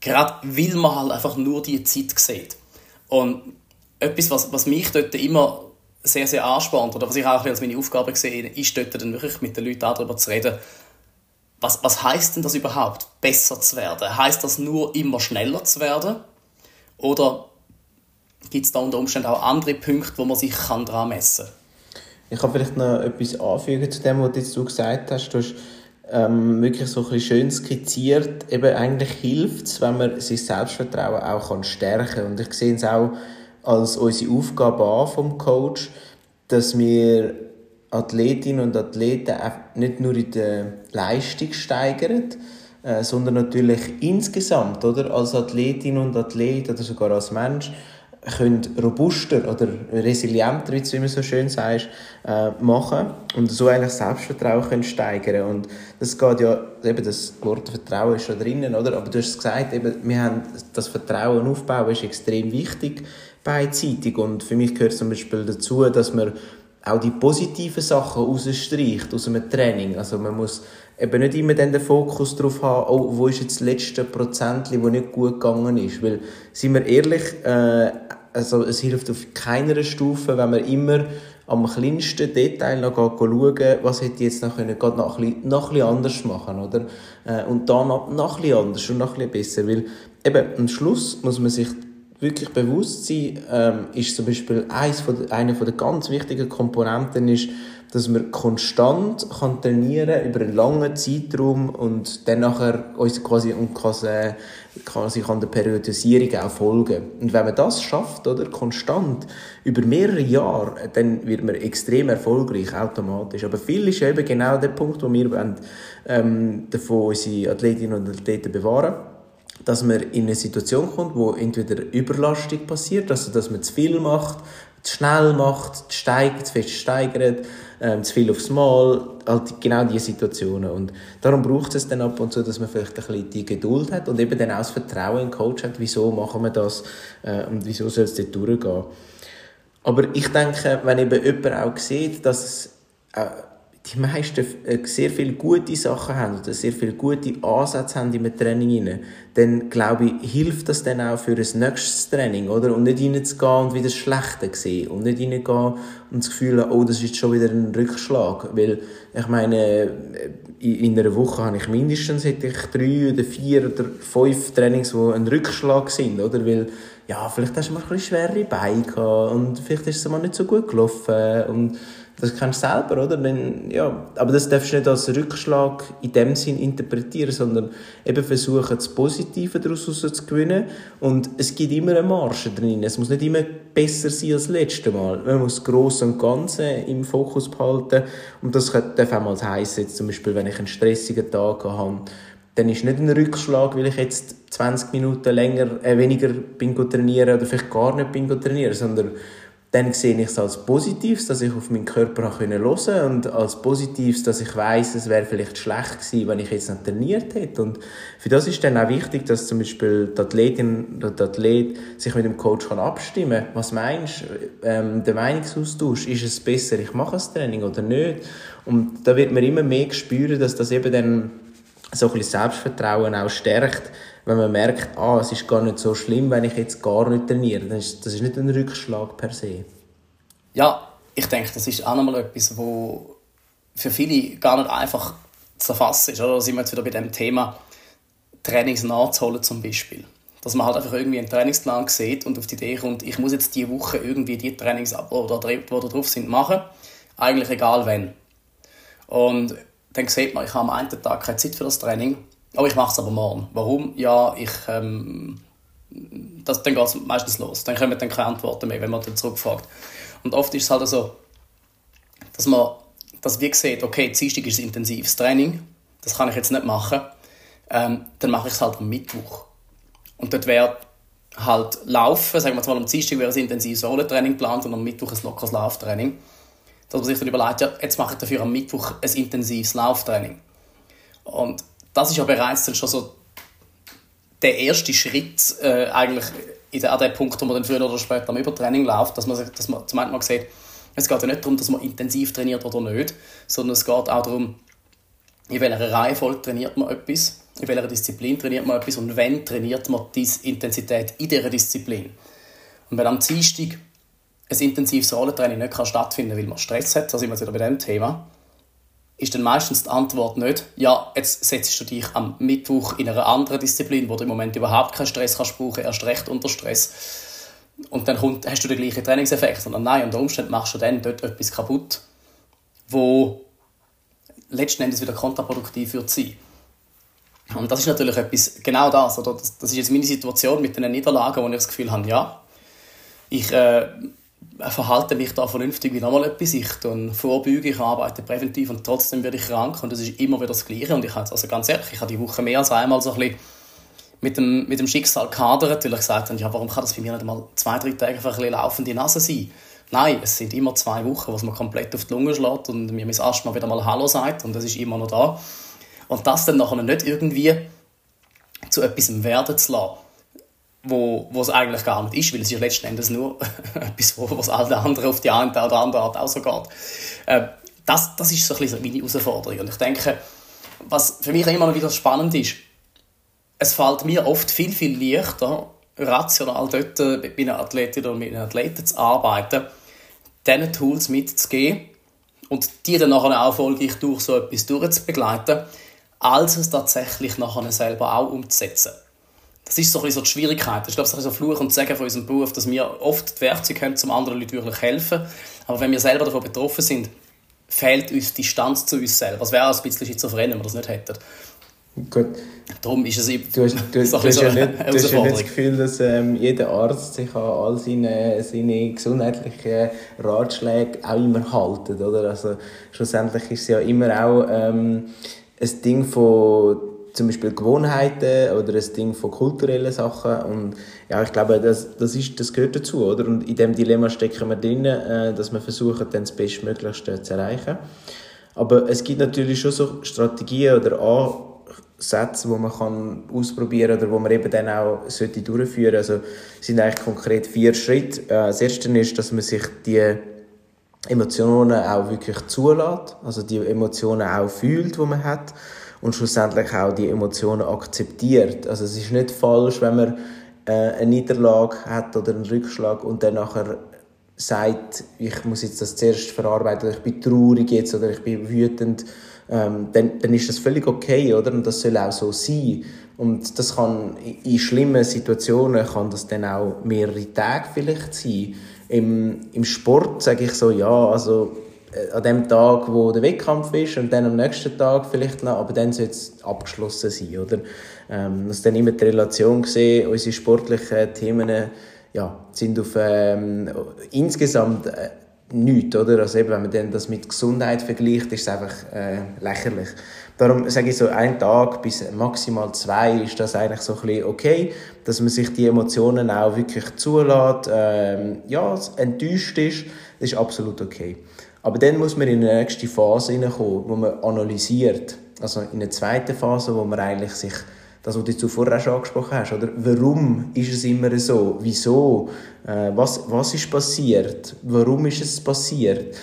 gerade weil man halt einfach nur die Zeit sieht. Und etwas, was, was mich dort immer sehr, sehr anspornt, oder was ich auch als meine Aufgabe sehe, ist dort dann wirklich mit den Leuten darüber zu reden, was, was heißt denn das überhaupt, besser zu werden? Heißt das nur immer schneller zu werden? Oder gibt es da unter Umständen auch andere Punkte, wo man sich kann daran messen kann? Ich kann vielleicht noch etwas anfügen zu dem, was du jetzt gesagt hast. Du hast ähm, wirklich so ein schön skizziert. Eben eigentlich hilft es, wenn man sein Selbstvertrauen auch kann stärken kann. Und ich sehe es auch als unsere Aufgabe an vom Coach, dass wir Athletinnen und Athleten nicht nur in der Leistung steigern, äh, sondern natürlich insgesamt, oder? Als Athletin und Athlet oder sogar als Mensch können robuster oder resilienter, wie du immer so schön sagst, äh, machen und so eigentlich Selbstvertrauen können steigern und das geht ja, eben das Wort Vertrauen ist schon drinnen, oder? Aber du hast gesagt, eben, wir haben das Vertrauen aufbauen ist extrem wichtig beidseitig und für mich gehört zum Beispiel dazu, dass man auch die positiven Sachen rausstreicht aus einem Training. Also man muss eben nicht immer den Fokus darauf haben, oh, wo ist jetzt das letzte Prozent, wo nicht gut gegangen ist. Weil, sind wir ehrlich, äh, also es hilft auf keiner Stufe, wenn man immer am kleinsten Detail noch schauen was hätte ich jetzt noch können, gerade noch ein, bisschen, noch ein anders machen, oder? Äh, und dann noch, noch ein bisschen anders und noch ein bisschen besser, weil eben am Schluss muss man sich wirklich bewusst sein, ähm, ist zum Beispiel eins von, eine von der ganz wichtigen Komponenten ist, dass man konstant kann trainieren über einen langen Zeitraum und dann nachher uns quasi, und quasi, quasi kann der Periodisierung auch folgen. Und wenn man das schafft, oder, konstant, über mehrere Jahre, dann wird man extrem erfolgreich, automatisch. Aber viel ist eben genau der Punkt, wo wir wollen, ähm, davon unsere Athletinnen und Athleten bewahren dass man in eine Situation kommt, wo entweder Überlastung passiert, also dass man zu viel macht, zu schnell macht, zu, steigt, zu fest steigert, ähm, zu viel aufs Mal, halt genau diese Situationen. Und darum braucht es dann ab und zu, dass man vielleicht ein bisschen die Geduld hat und eben dann auch das Vertrauen in den Coach hat, wieso machen wir das äh, und wieso soll es dort durchgehen. Aber ich denke, wenn eben jemand auch sieht, dass es äh, die meisten äh, sehr viele gute Sachen haben oder sehr viele gute Ansätze haben im Training rein, dann glaube ich, hilft das dann auch für ein nächstes Training, oder? Und nicht reinzugehen und wieder das Schlechte sehen und nicht reingehen und das Gefühl oh, das ist schon wieder ein Rückschlag, weil ich meine, äh, in einer Woche habe ich mindestens hätte ich drei oder vier oder fünf Trainings, die ein Rückschlag sind, oder? Weil, ja, vielleicht hast du mal ein bisschen schwere Beine gehabt und vielleicht ist es mal nicht so gut gelaufen und das kennst du selber, oder? Dann, ja, aber das darfst du nicht als Rückschlag in dem Sinn interpretieren, sondern eben versuchen, das Positive daraus zu gewinnen. Und es gibt immer eine Marge drin. Es muss nicht immer besser sein als das letzte Mal. Man muss das Grosse und Ganze im Fokus behalten. Und das darf auch mal heissen, jetzt zum Beispiel, wenn ich einen stressigen Tag habe, dann ist nicht ein Rückschlag, weil ich jetzt 20 Minuten länger, äh, weniger bin trainieren oder vielleicht gar nicht bin trainieren, sondern dann sehe ich es als Positives, dass ich auf meinen Körper hören konnte und als Positives, dass ich weiß, es wäre vielleicht schlecht gewesen, wenn ich jetzt nicht trainiert hätte. Und für das ist dann auch wichtig, dass zum Beispiel die Athletin oder der Athlet sich mit dem Coach kann abstimmen kann. Was meinst du? Ähm, der Meinungsaustausch, ist es besser, ich mache das Training oder nicht? Und da wird man immer mehr spüren, dass das eben dann so ein bisschen Selbstvertrauen auch stärkt, wenn man merkt, ah, es ist gar nicht so schlimm, wenn ich jetzt gar nicht trainiere. Das ist, das ist nicht ein Rückschlag per se. Ja, ich denke, das ist auch nochmal etwas, wo für viele gar nicht einfach zu erfassen ist. Oder? Da sind wir jetzt wieder bei dem Thema Trainings nachzuholen zum Beispiel. Dass man halt einfach irgendwie einen Trainingsplan sieht und auf die Idee kommt, ich muss jetzt diese Woche irgendwie die Trainings, die da drauf sind, machen. Eigentlich egal wann. Und dann sieht man, ich habe am einen Tag keine Zeit für das Training, aber ich mache es aber morgen. Warum? Ja, ich, ähm, das, dann geht es meistens los. Dann kommen dann keine Antworten mehr, wenn man dann zurückfragt. Und oft ist es halt so, dass man das wie sieht, okay, Dienstag ist ein intensives Training, das kann ich jetzt nicht machen, ähm, dann mache ich es halt am Mittwoch. Und dort wäre halt Laufen, sagen wir mal am Dienstag wäre ein intensives Sohlentraining geplant und am Mittwoch ein lockeres Lauftraining dass man sich dann überlegt, ja, jetzt mache ich dafür am Mittwoch ein intensives Lauftraining. Und das ist ja bereits dann schon so der erste Schritt äh, eigentlich in der, an dem Punkt, wo man dann früher oder später am Übertraining läuft, dass man, dass man zum einen mal sieht, es geht ja nicht darum, dass man intensiv trainiert oder nicht, sondern es geht auch darum, in welcher Reihenfolge trainiert man etwas, in welcher Disziplin trainiert man etwas und wann trainiert man diese Intensität in dieser Disziplin. Und wenn am Dienstag ein intensives Rollentraining nicht kann stattfinden kann, weil man Stress hat, da sind wir jetzt wieder bei dem Thema, ist dann meistens die Antwort nicht, ja, jetzt setzt du dich am Mittwoch in einer anderen Disziplin, wo du im Moment überhaupt keinen Stress kannst brauchen, erst recht unter Stress. Und dann kommt, hast du den gleichen Trainingseffekt, sondern nein, unter Umständen machst du dann dort etwas kaputt, wo letzten Endes wieder kontraproduktiv wird sein. Und das ist natürlich etwas, genau das, oder? Das, das ist jetzt meine Situation mit den Niederlagen, wo ich das Gefühl habe, ja, ich äh, verhalte mich da vernünftig wie nochmal etwas. Ich vorbeuge, ich arbeite präventiv und trotzdem werde ich krank und das ist immer wieder das Gleiche. Und ich habe also ganz ehrlich, ich habe die Woche mehr als einmal so ein bisschen mit dem, mit dem Schicksal kadert, weil ich gesagt habe, ja, warum kann das bei mir nicht mal zwei, drei Tage einfach ein laufende Nase sein? Nein, es sind immer zwei Wochen, was man komplett auf die Lunge schlägt und mir mein Asthma wieder mal Hallo sagt und das ist immer noch da. Und das dann nachher nicht irgendwie zu etwas werden zu lassen, wo, wo es eigentlich gar nicht ist, weil es ist letzten Endes nur etwas, wo, was alle anderen auf die eine oder andere Art auch so geht. Äh, das, das ist so ein bisschen meine Herausforderung. Und ich denke, was für mich immer noch wieder spannend ist, es fällt mir oft viel, viel leichter, rational dort mit meinen Athletinnen oder mit meinen Athleten zu arbeiten, diesen Tools mitzugeben und die dann nachher auch erfolgreich durch so etwas durchzubegleiten, als es tatsächlich nachher selber auch umzusetzen. Das ist so ein bisschen so die Schwierigkeit. Das ist, glaube ich, so Fluch und Segen von unserem Beruf, dass wir oft die Werkzeuge haben, um anderen Leuten wirklich helfen. Aber wenn wir selber davon betroffen sind, fehlt uns die Distanz zu uns selber. Es wäre auch ein bisschen schizophren, wenn wir das nicht hätten. Gut. Darum ist es du hast, du, so du hast ja nicht, du hast ja nicht das Gefühl, dass ähm, jeder Arzt sich an all seine, seine gesundheitlichen Ratschläge auch immer haltet, oder? Also schlussendlich ist es ja immer auch ähm, ein Ding von zum Beispiel Gewohnheiten oder ein Ding von kulturellen Sachen und ja, ich glaube, das, das, ist, das gehört dazu, oder? Und in dem Dilemma stecken wir drin, äh, dass wir versuchen, dann das Bestmöglichste zu erreichen. Aber es gibt natürlich schon so Strategien oder Ansätze, die man kann ausprobieren oder wo man eben dann auch sollte durchführen sollte. Also es sind eigentlich konkret vier Schritte. Äh, das erste ist, dass man sich die Emotionen auch wirklich zulässt, also die Emotionen auch fühlt, die man hat und schlussendlich auch die Emotionen akzeptiert. Also es ist nicht falsch, wenn man äh, eine Niederlage hat oder einen Rückschlag und dann nachher sagt, ich muss jetzt das zuerst verarbeiten, oder ich bin traurig jetzt oder ich bin wütend, ähm, dann, dann ist das völlig okay, oder? Und das soll auch so sein. Und das kann in schlimmen Situationen kann das dann auch mehrere Tage vielleicht sein. Im, im Sport sage ich so, ja, also an dem Tag, wo der Wettkampf ist und dann am nächsten Tag vielleicht noch, aber dann soll es abgeschlossen sein, oder? Ähm, das dann immer die Relation gesehen, unsere sportlichen Themen ja, sind auf ähm, insgesamt äh, nichts, oder? Also eben, wenn man dann das mit Gesundheit vergleicht, ist es einfach äh, lächerlich. Darum sage ich so, ein Tag bis maximal zwei ist das eigentlich so ein bisschen okay, dass man sich die Emotionen auch wirklich zulässt, ähm, ja, enttäuscht ist, das ist absolut okay. Aber dann muss man in die nächste Phase hineinkommen, wo man analysiert. Also in eine zweite Phase, wo man eigentlich sich, das, was du zuvor auch schon angesprochen hast, oder? Warum ist es immer so? Wieso? Äh, was, was ist passiert? Warum ist es passiert?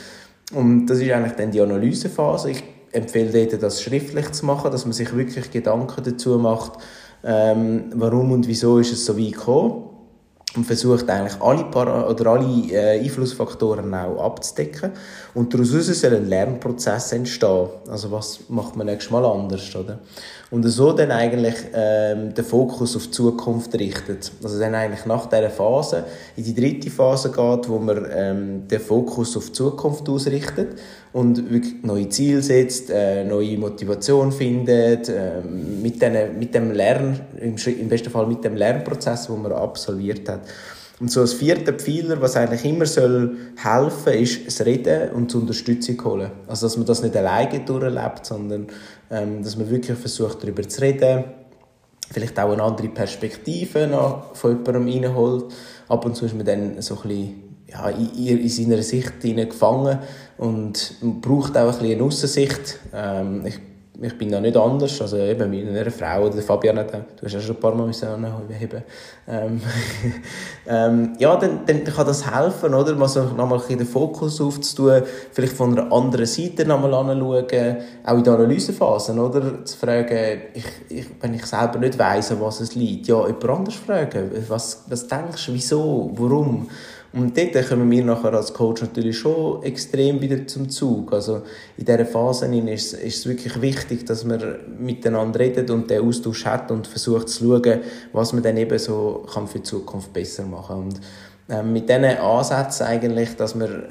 Und das ist eigentlich dann die Analysephase. Ich empfehle dort, das schriftlich zu machen, dass man sich wirklich Gedanken dazu macht, ähm, warum und wieso ist es so weit gekommen und versucht eigentlich alle, Para oder alle äh, Einflussfaktoren auch abzudecken. Und daraus soll ein Lernprozess entstehen. Also was macht man nächstes Mal anders, oder? Und so dann eigentlich ähm, den Fokus auf die Zukunft richtet. Also dann eigentlich nach dieser Phase in die dritte Phase geht, wo man ähm, den Fokus auf die Zukunft ausrichtet und wirklich neue Ziele setzt, äh, neue Motivation findet, äh, mit, den, mit dem Lern, im, im besten Fall mit dem Lernprozess, den man absolviert hat. Und so als vierter Pfeiler, was eigentlich immer soll helfen, ist das Reden und die Unterstützung holen. Also dass man das nicht alleine durchlebt, sondern ähm, dass man wirklich versucht, darüber zu reden, vielleicht auch eine andere Perspektive noch von jemandem reinholt. Ab und zu ist man dann so ein bisschen ja, in, in seiner Sicht gefangen und braucht auch ein bisschen eine Aussicht. Ähm, ich ich bin da nicht anders, also eben mit einer Frau oder Fabian, du hast ja schon ein paar Mal müssen anheben. Ähm, ähm, ja, dann, dann kann das helfen, oder? Mal so nochmal den Fokus aufzutun, vielleicht von einer anderen Seite nochmal anschauen, auch in der Analysephasen, oder? Zu fragen, ich, ich, wenn ich selber nicht weiss, was es liegt, ja, jemand anders fragen, was, was denkst du, wieso, warum? Und dort kommen wir nachher als Coach natürlich schon extrem wieder zum Zug. Also in dieser Phase ist, ist es wirklich wichtig, dass man miteinander redet und den Austausch hat und versucht zu schauen, was man dann eben so kann für die Zukunft besser machen kann. Und äh, mit diesen Ansätzen eigentlich, dass man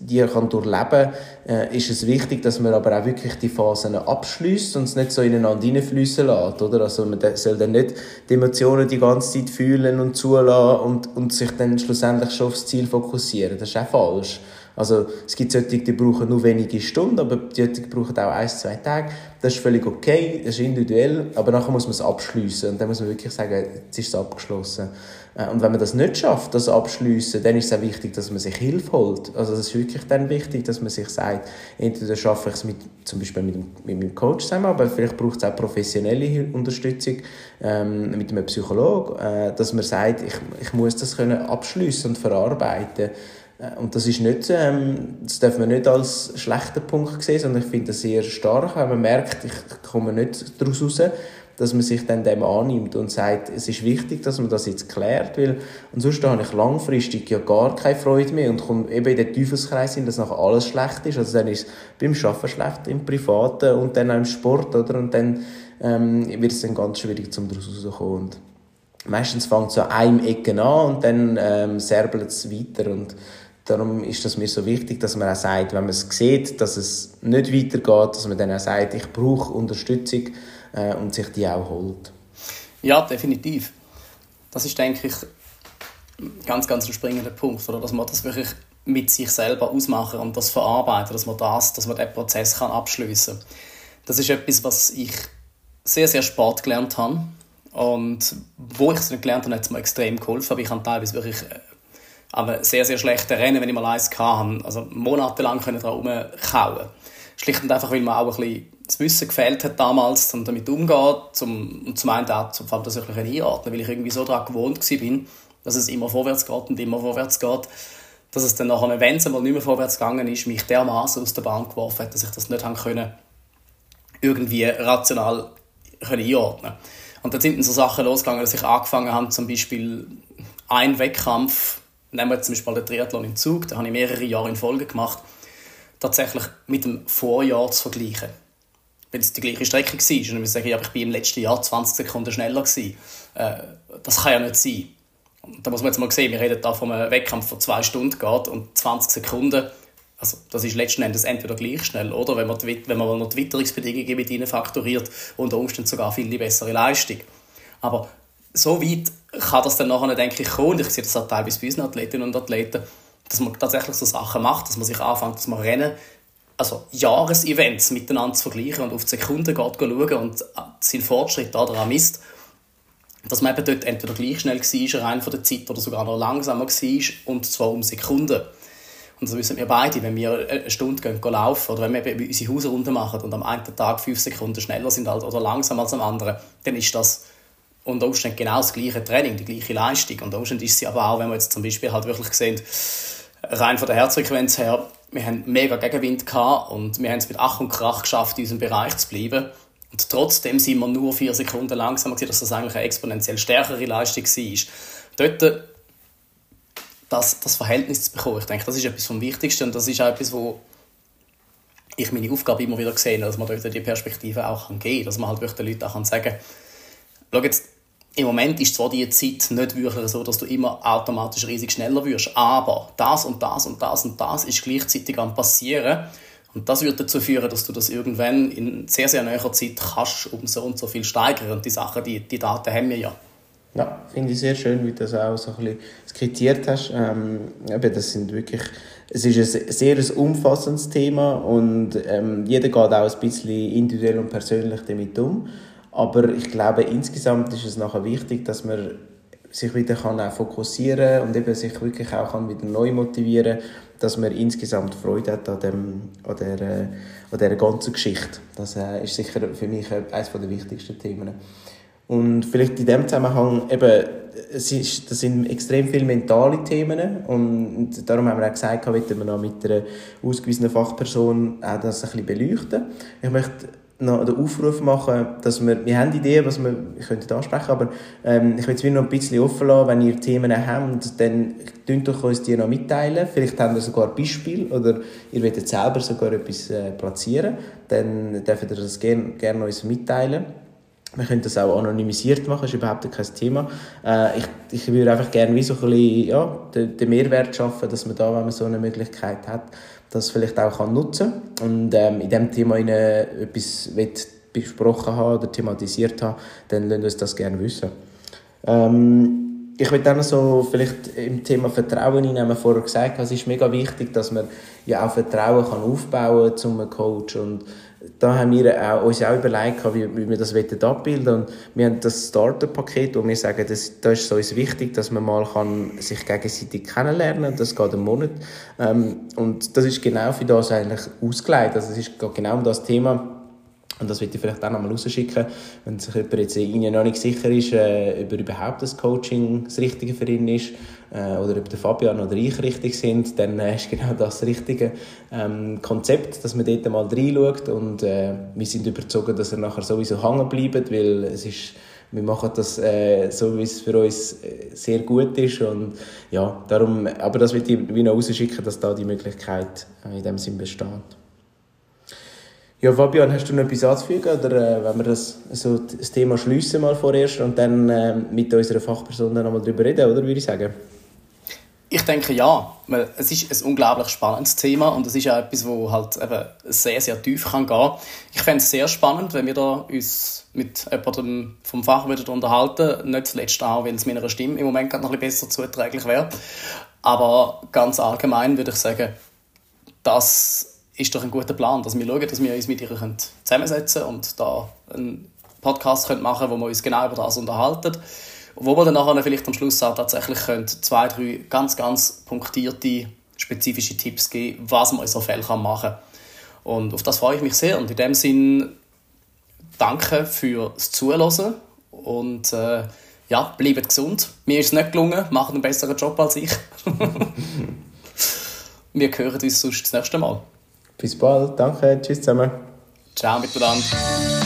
die kann durchleben äh, ist es wichtig, dass man aber auch wirklich die Phasen abschließt und es nicht so ineinander hineinfließen lässt, oder? Also man soll dann nicht die Emotionen die ganze Zeit fühlen und zulassen und, und sich dann schlussendlich schon aufs Ziel fokussieren. Das ist auch falsch. Also es gibt solche, die brauchen nur wenige Stunden, aber die brauchen auch ein, zwei Tage. Das ist völlig okay, das ist individuell, aber nachher muss man es abschließen und dann muss man wirklich sagen, jetzt ist es abgeschlossen. Äh, und wenn man das nicht schafft, das abschließen, dann ist es auch wichtig, dass man sich Hilfe holt. Also es ist wirklich dann wichtig, dass man sich sagt, entweder schaffe ich es mit, zum Beispiel mit, mit meinem Coach zusammen, aber vielleicht braucht es auch professionelle Unterstützung ähm, mit einem Psychologen, äh, dass man sagt, ich, ich muss das können abschließen und verarbeiten äh, und das ist nicht, ähm, das darf man nicht als schlechter Punkt sehen, sondern ich finde das sehr stark, wenn man merkt, ich komme nicht daraus raus, dass man sich dann dem annimmt und sagt, es ist wichtig, dass man das jetzt klärt, weil ansonsten habe ich langfristig ja gar keine Freude mehr und komme eben in den Teufelskreis hin, dass nachher alles schlecht ist. Also dann ist es beim Arbeiten schlecht, im Privaten und dann auch im Sport, oder? Und dann ähm, wird es dann ganz schwierig, um daraus rauszukommen. Und meistens fängt es an einem Ecken an und dann ähm, serbelt es weiter und Darum ist es mir so wichtig, dass man auch sagt, wenn man es sieht, dass es nicht weitergeht, dass man dann auch sagt, ich brauche Unterstützung äh, und sich die auch holt. Ja, definitiv. Das ist, denke ich, ganz, ganz ein springender Punkt, oder? dass man das wirklich mit sich selber ausmachen und das verarbeiten, dass man das, dass man den Prozess kann abschließen kann. Das ist etwas, was ich sehr, sehr spät gelernt habe. Und wo ich es nicht gelernt habe, hat es mir extrem geholfen. Aber ich habe teilweise wirklich äh, aber sehr, sehr schlechte Rennen, wenn ich mal eins hatte. Also monatelang daran rumkauen. Schlicht und einfach, weil mir auch ein bisschen das Wissen gefehlt hat damals, um damit umzugehen, zum, und zum einen auch, zum das wirklich einordnen, weil ich irgendwie so daran gewohnt war, dass es immer vorwärts geht und immer vorwärts geht, dass es dann nachher, wenn es einmal nicht mehr vorwärts gegangen ist, mich dermaßen aus der Bahn geworfen hat, dass ich das nicht haben können, irgendwie rational können einordnen. Und dann sind dann so Sachen losgegangen, dass ich angefangen habe, zum Beispiel einen Wettkampf nehmen wir zum Beispiel den Triathlon in Zug, den habe ich mehrere Jahre in Folge gemacht, tatsächlich mit dem Vorjahr zu vergleichen. Wenn es die gleiche Strecke war, und ich sage, ja, ich bin im letzten Jahr 20 Sekunden schneller gewesen. Äh, das kann ja nicht sein. Da muss man jetzt mal sehen, wir reden da von einem Wettkampf, der zwei Stunden geht und 20 Sekunden, also das ist letzten Endes entweder gleich schnell, oder? Wenn man, die, wenn man noch die Witterungsbedingungen mit ihnen faktoriert, unter Umständen sogar viel bessere Leistung. Aber so weit kann das dann nachher, denke ich, kommen, ich sehe das auch teilweise bei unseren Athletinnen und Athleten, dass man tatsächlich so Sachen macht, dass man sich anfängt, dass man Rennen, also Jahresevents miteinander zu vergleichen und auf die Sekunden geht schauen und seinen Fortschritt daran misst, dass man eben dort entweder gleich schnell war, rein von der Zeit, oder sogar noch langsamer war, und zwar um Sekunden. Und das wissen wir beide, wenn wir eine Stunde gehen, gehen laufen oder wenn wir eben unsere Hausrunde machen und am einen Tag fünf Sekunden schneller sind oder langsamer als am anderen, dann ist das unter Umständen genau das gleiche Training, die gleiche Leistung. Unter Umständen ist sie aber auch, wenn wir jetzt zum Beispiel halt wirklich sehen, rein von der Herzfrequenz her, wir haben mega Gegenwind gehabt und wir haben es mit Ach und Krach geschafft, in unserem Bereich zu bleiben. Und trotzdem sind wir nur vier Sekunden langsamer gewesen, dass das eigentlich eine exponentiell stärkere Leistung war. Dort das, das Verhältnis zu bekommen, ich denke, das ist etwas vom Wichtigsten und das ist auch etwas, wo ich meine Aufgabe immer wieder sehe, dass man dort die Perspektive auch geben kann, dass man halt wirklich den Leuten auch sagen kann, schau jetzt, im Moment ist zwar die Zeit nicht wirklich so, dass du immer automatisch riesig schneller wirst, aber das und das und das und das ist gleichzeitig am passieren. Und das wird dazu führen, dass du das irgendwann in sehr, sehr näherer Zeit kannst um so und so viel steigern. Und die Sachen, die, die Daten haben wir ja. Ja, finde ich sehr schön, wie du das auch so ein bisschen skizziert hast. Ähm, eben, das sind wirklich, es ist ein sehr umfassendes Thema und ähm, jeder geht auch ein bisschen individuell und persönlich damit um. Aber ich glaube, insgesamt ist es nachher wichtig, dass man sich wieder kann auch fokussieren und eben sich wirklich auch kann wieder neu motivieren dass man insgesamt Freude hat an, dem, an, der, äh, an dieser ganzen Geschichte. Das äh, ist sicher für mich eines der wichtigsten Themen. Und vielleicht in dem Zusammenhang eben, es ist, das sind extrem viele mentale Themen und darum haben wir auch gesagt, wollen wir noch mit einer ausgewiesenen Fachperson auch das ein bisschen beleuchten. Ich möchte noch den Aufruf machen, dass wir, wir haben Ideen, was wir, ich könnte ansprechen, aber ähm, ich will es noch ein bisschen offen lassen, wenn ihr Themen habt, dann könnt doch uns die noch mitteilen. Vielleicht habt ihr sogar ein Beispiel oder ihr wollt selber sogar etwas äh, platzieren, dann dürft ihr das gerne, gerne uns mitteilen. Wir können das auch anonymisiert machen, ist überhaupt kein Thema. Äh, ich, ich würde einfach gerne wie so ein bisschen, ja, den, den Mehrwert schaffen, dass man da, wenn man so eine Möglichkeit hat, das vielleicht auch kann nutzen und ähm, in dem Thema etwas besprochen haben oder thematisiert haben, dann lasst uns das gerne wissen. Ähm, ich würde dann so vielleicht im Thema Vertrauen hineinnehmen, vorher gesagt, es ist mega wichtig, dass man ja auch Vertrauen kann aufbauen zum Coach und da haben wir auch, uns auch überlegt, wie, wie wir das abbilden wollen. Und wir haben das Starter-Paket, wo wir sagen, das, da ist es uns wichtig, dass man mal kann sich gegenseitig kennenlernen kann. Das geht einen Monat. Ähm, und das ist genau für das eigentlich ausgelegt. Also es ist genau um das Thema, und das würde ich vielleicht auch noch mal rausschicken, wenn sich jemand jetzt Ihnen noch nicht sicher ist, äh, ob überhaupt das Coaching das Richtige für ihn ist äh, oder ob der Fabian oder ich richtig sind, dann äh, ist genau das richtige ähm, Konzept, dass man dort mal reinschaut und äh, wir sind überzeugt, dass er nachher sowieso hängen bleibt, weil es ist wir machen das äh, so, wie es für uns äh, sehr gut ist und ja, darum, aber das will ich wie noch rausschicken, dass da die Möglichkeit äh, in dem Sinn besteht. Ja, Fabian, hast du noch etwas anzufügen? Oder äh, wenn wir das, so das Thema schliessen mal vorerst und dann äh, mit unserer Fachperson dann nochmal darüber reden, oder würde ich sagen? Ich denke ja. Es ist ein unglaublich spannendes Thema und es ist auch etwas, wo halt eben sehr, sehr tief kann gehen Ich fände es sehr spannend, wenn wir da uns mit jemandem vom Fach wieder unterhalten. Nicht zuletzt auch, weil es meiner Stimme im Moment noch ein bisschen besser zuträglich wäre. Aber ganz allgemein würde ich sagen, dass ist doch ein guter Plan, dass wir schauen, dass wir uns mit ihr zusammensetzen können und da einen Podcast machen können, wo wir uns genau über das unterhalten. Wo wir dann nachher vielleicht am Schluss auch tatsächlich können, zwei, drei ganz, ganz punktierte, spezifische Tipps geben, was man in so Fällen machen kann. Und auf das freue ich mich sehr. Und in dem Sinn danke fürs Zuhören und äh, ja, bleibt gesund. Mir ist es nicht gelungen, macht einen besseren Job als ich. wir hören uns sonst das nächste Mal. Bis bald, danke, tschüss zusammen. Ciao miteinander.